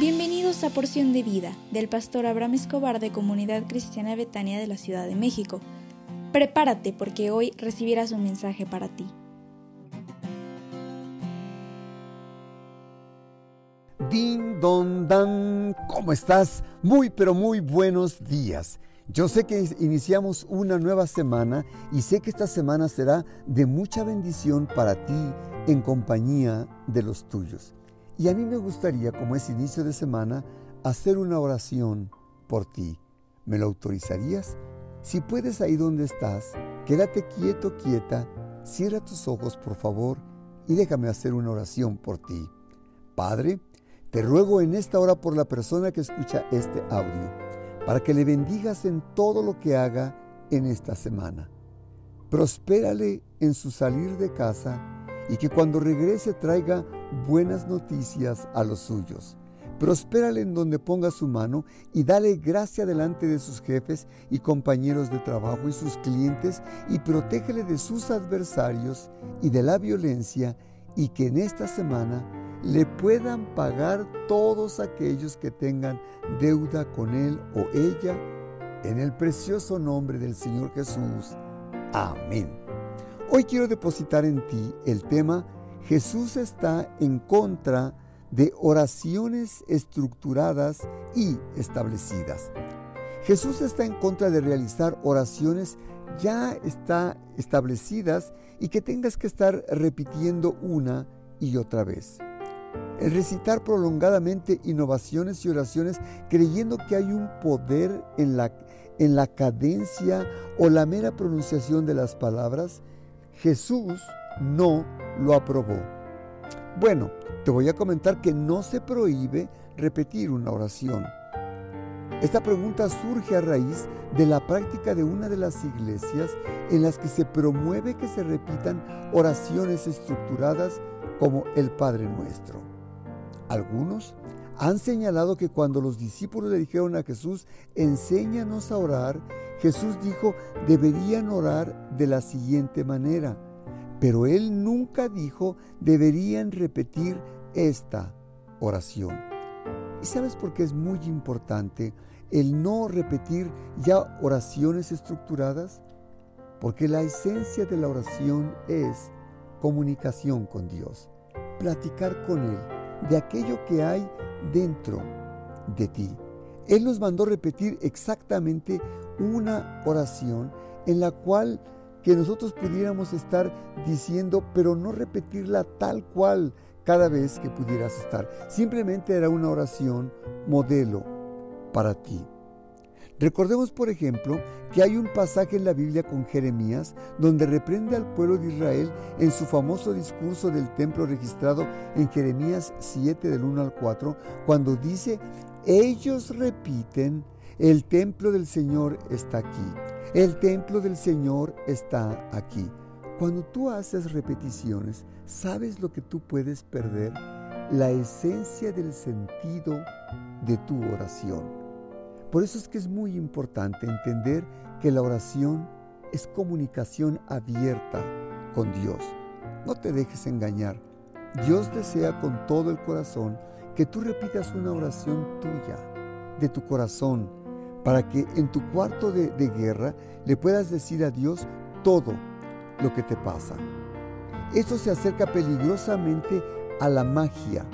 Bienvenidos a Porción de Vida del pastor Abraham Escobar de Comunidad Cristiana Betania de la Ciudad de México. Prepárate porque hoy recibirás un mensaje para ti. Din don dan, ¿cómo estás? Muy pero muy buenos días. Yo sé que iniciamos una nueva semana y sé que esta semana será de mucha bendición para ti en compañía de los tuyos. Y a mí me gustaría, como es inicio de semana, hacer una oración por ti. ¿Me lo autorizarías? Si puedes ahí donde estás, quédate quieto, quieta, cierra tus ojos por favor y déjame hacer una oración por ti. Padre, te ruego en esta hora por la persona que escucha este audio, para que le bendigas en todo lo que haga en esta semana. Prospérale en su salir de casa y que cuando regrese traiga buenas noticias a los suyos. Prospérale en donde ponga su mano y dale gracia delante de sus jefes y compañeros de trabajo y sus clientes y protégele de sus adversarios y de la violencia y que en esta semana le puedan pagar todos aquellos que tengan deuda con él o ella en el precioso nombre del Señor Jesús. Amén. Hoy quiero depositar en ti el tema Jesús está en contra de oraciones estructuradas y establecidas. Jesús está en contra de realizar oraciones ya está establecidas y que tengas que estar repitiendo una y otra vez. El recitar prolongadamente innovaciones y oraciones creyendo que hay un poder en la, en la cadencia o la mera pronunciación de las palabras, Jesús no lo aprobó. Bueno, te voy a comentar que no se prohíbe repetir una oración. Esta pregunta surge a raíz de la práctica de una de las iglesias en las que se promueve que se repitan oraciones estructuradas como el Padre Nuestro. Algunos han señalado que cuando los discípulos le dijeron a Jesús, enséñanos a orar, Jesús dijo, deberían orar de la siguiente manera. Pero él nunca dijo, deberían repetir esta oración. ¿Y sabes por qué es muy importante el no repetir ya oraciones estructuradas? Porque la esencia de la oración es comunicación con Dios, platicar con Él de aquello que hay dentro de ti. Él nos mandó repetir exactamente una oración en la cual que nosotros pudiéramos estar diciendo, pero no repetirla tal cual cada vez que pudieras estar. Simplemente era una oración modelo para ti. Recordemos, por ejemplo, que hay un pasaje en la Biblia con Jeremías donde reprende al pueblo de Israel en su famoso discurso del templo registrado en Jeremías 7 del 1 al 4, cuando dice, ellos repiten, el templo del Señor está aquí, el templo del Señor está aquí. Cuando tú haces repeticiones, ¿sabes lo que tú puedes perder? La esencia del sentido de tu oración. Por eso es que es muy importante entender que la oración es comunicación abierta con Dios. No te dejes engañar. Dios desea con todo el corazón que tú repitas una oración tuya, de tu corazón, para que en tu cuarto de, de guerra le puedas decir a Dios todo lo que te pasa. Esto se acerca peligrosamente a la magia.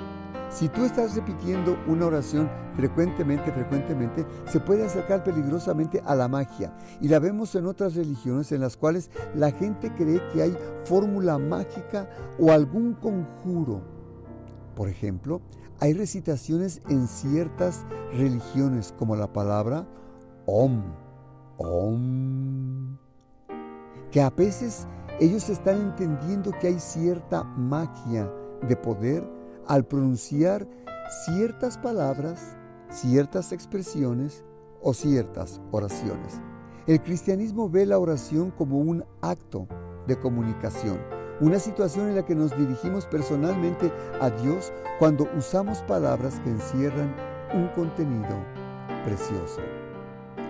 Si tú estás repitiendo una oración frecuentemente, frecuentemente, se puede acercar peligrosamente a la magia. Y la vemos en otras religiones en las cuales la gente cree que hay fórmula mágica o algún conjuro. Por ejemplo, hay recitaciones en ciertas religiones como la palabra Om, Om, que a veces ellos están entendiendo que hay cierta magia de poder al pronunciar ciertas palabras, ciertas expresiones o ciertas oraciones. El cristianismo ve la oración como un acto de comunicación, una situación en la que nos dirigimos personalmente a Dios cuando usamos palabras que encierran un contenido precioso.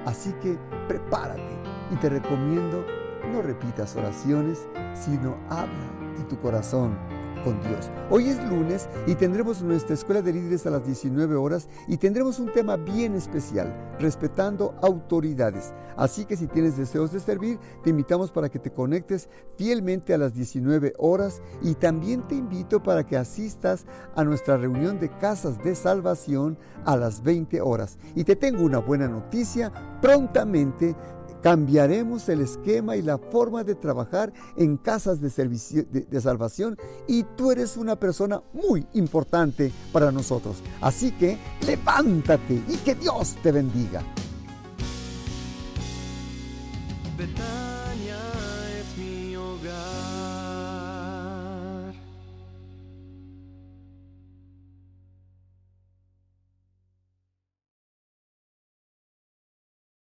Así que prepárate y te recomiendo no repitas oraciones, sino habla de tu corazón con Dios. Hoy es lunes y tendremos nuestra escuela de líderes a las 19 horas y tendremos un tema bien especial, respetando autoridades. Así que si tienes deseos de servir, te invitamos para que te conectes fielmente a las 19 horas y también te invito para que asistas a nuestra reunión de casas de salvación a las 20 horas. Y te tengo una buena noticia, prontamente Cambiaremos el esquema y la forma de trabajar en casas de, servicio, de, salvación y tú eres una persona muy importante para nosotros. Así que levántate y que Dios te bendiga. Es mi hogar.